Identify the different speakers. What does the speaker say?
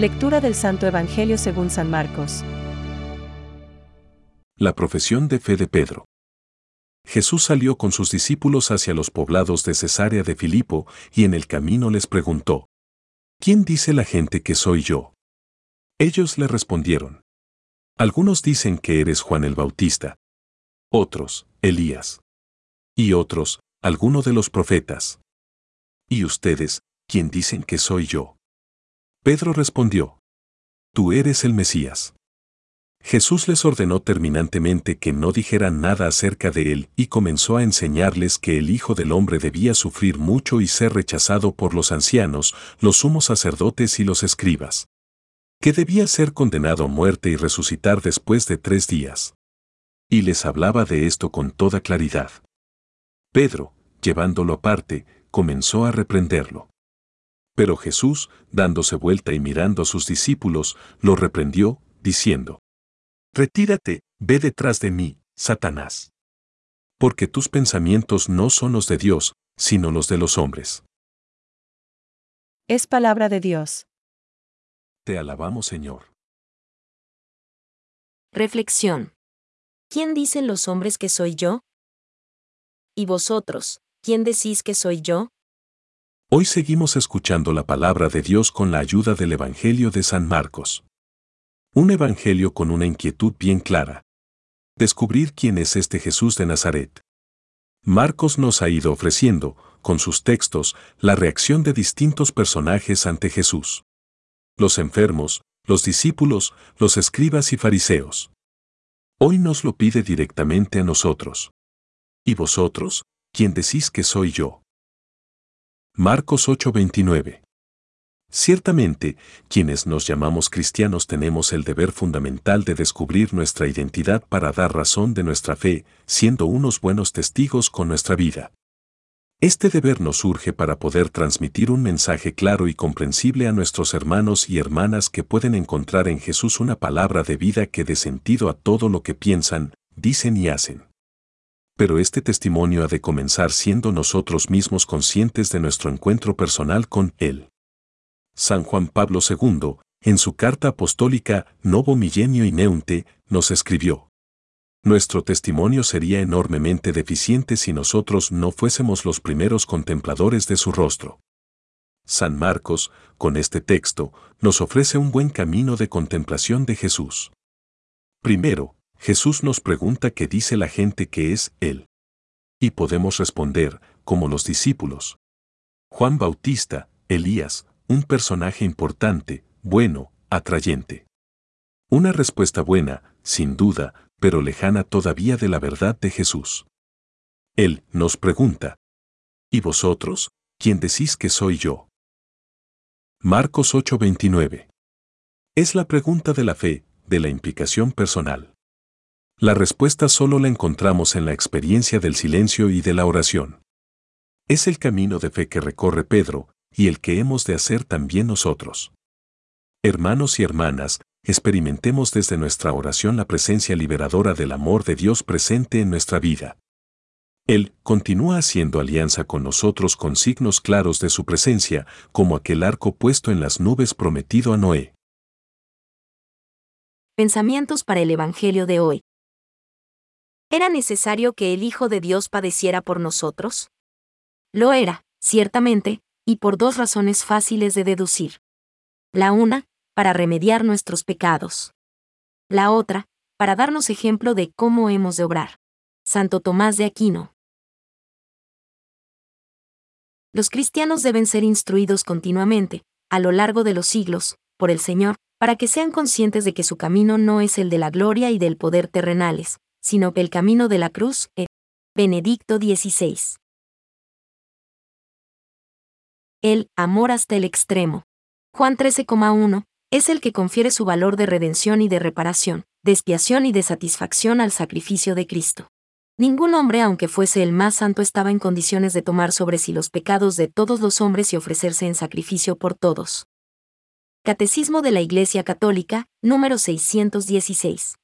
Speaker 1: Lectura del Santo Evangelio según San Marcos.
Speaker 2: La profesión de fe de Pedro. Jesús salió con sus discípulos hacia los poblados de Cesarea de Filipo y en el camino les preguntó, ¿Quién dice la gente que soy yo? Ellos le respondieron, Algunos dicen que eres Juan el Bautista, otros, Elías, y otros, alguno de los profetas. ¿Y ustedes, quién dicen que soy yo? Pedro respondió, Tú eres el Mesías. Jesús les ordenó terminantemente que no dijeran nada acerca de él y comenzó a enseñarles que el Hijo del Hombre debía sufrir mucho y ser rechazado por los ancianos, los sumos sacerdotes y los escribas. Que debía ser condenado a muerte y resucitar después de tres días. Y les hablaba de esto con toda claridad. Pedro, llevándolo aparte, comenzó a reprenderlo. Pero Jesús, dándose vuelta y mirando a sus discípulos, lo reprendió, diciendo, Retírate, ve detrás de mí, Satanás. Porque tus pensamientos no son los de Dios, sino los de los hombres.
Speaker 1: Es palabra de Dios.
Speaker 2: Te alabamos, Señor.
Speaker 3: Reflexión. ¿Quién dicen los hombres que soy yo? ¿Y vosotros, quién decís que soy yo?
Speaker 2: Hoy seguimos escuchando la palabra de Dios con la ayuda del Evangelio de San Marcos. Un evangelio con una inquietud bien clara. Descubrir quién es este Jesús de Nazaret. Marcos nos ha ido ofreciendo, con sus textos, la reacción de distintos personajes ante Jesús. Los enfermos, los discípulos, los escribas y fariseos. Hoy nos lo pide directamente a nosotros. ¿Y vosotros, quién decís que soy yo? Marcos 8:29 Ciertamente, quienes nos llamamos cristianos tenemos el deber fundamental de descubrir nuestra identidad para dar razón de nuestra fe, siendo unos buenos testigos con nuestra vida. Este deber nos surge para poder transmitir un mensaje claro y comprensible a nuestros hermanos y hermanas que pueden encontrar en Jesús una palabra de vida que dé sentido a todo lo que piensan, dicen y hacen. Pero este testimonio ha de comenzar siendo nosotros mismos conscientes de nuestro encuentro personal con Él. San Juan Pablo II, en su carta apostólica Novo Milenio y Neunte, nos escribió. Nuestro testimonio sería enormemente deficiente si nosotros no fuésemos los primeros contempladores de su rostro. San Marcos, con este texto, nos ofrece un buen camino de contemplación de Jesús. Primero, Jesús nos pregunta qué dice la gente que es Él. Y podemos responder, como los discípulos. Juan Bautista, Elías, un personaje importante, bueno, atrayente. Una respuesta buena, sin duda, pero lejana todavía de la verdad de Jesús. Él nos pregunta, ¿Y vosotros, quién decís que soy yo? Marcos 8:29. Es la pregunta de la fe, de la implicación personal. La respuesta solo la encontramos en la experiencia del silencio y de la oración. Es el camino de fe que recorre Pedro, y el que hemos de hacer también nosotros. Hermanos y hermanas, experimentemos desde nuestra oración la presencia liberadora del amor de Dios presente en nuestra vida. Él continúa haciendo alianza con nosotros con signos claros de su presencia, como aquel arco puesto en las nubes prometido a Noé.
Speaker 3: Pensamientos para el Evangelio de hoy. ¿Era necesario que el Hijo de Dios padeciera por nosotros? Lo era, ciertamente, y por dos razones fáciles de deducir. La una, para remediar nuestros pecados. La otra, para darnos ejemplo de cómo hemos de obrar. Santo Tomás de Aquino. Los cristianos deben ser instruidos continuamente, a lo largo de los siglos, por el Señor, para que sean conscientes de que su camino no es el de la gloria y del poder terrenales, sino el camino de la cruz es. Benedicto XVI el amor hasta el extremo. Juan 13,1 es el que confiere su valor de redención y de reparación, de expiación y de satisfacción al sacrificio de Cristo. Ningún hombre, aunque fuese el más santo, estaba en condiciones de tomar sobre sí los pecados de todos los hombres y ofrecerse en sacrificio por todos. Catecismo de la Iglesia Católica, número 616.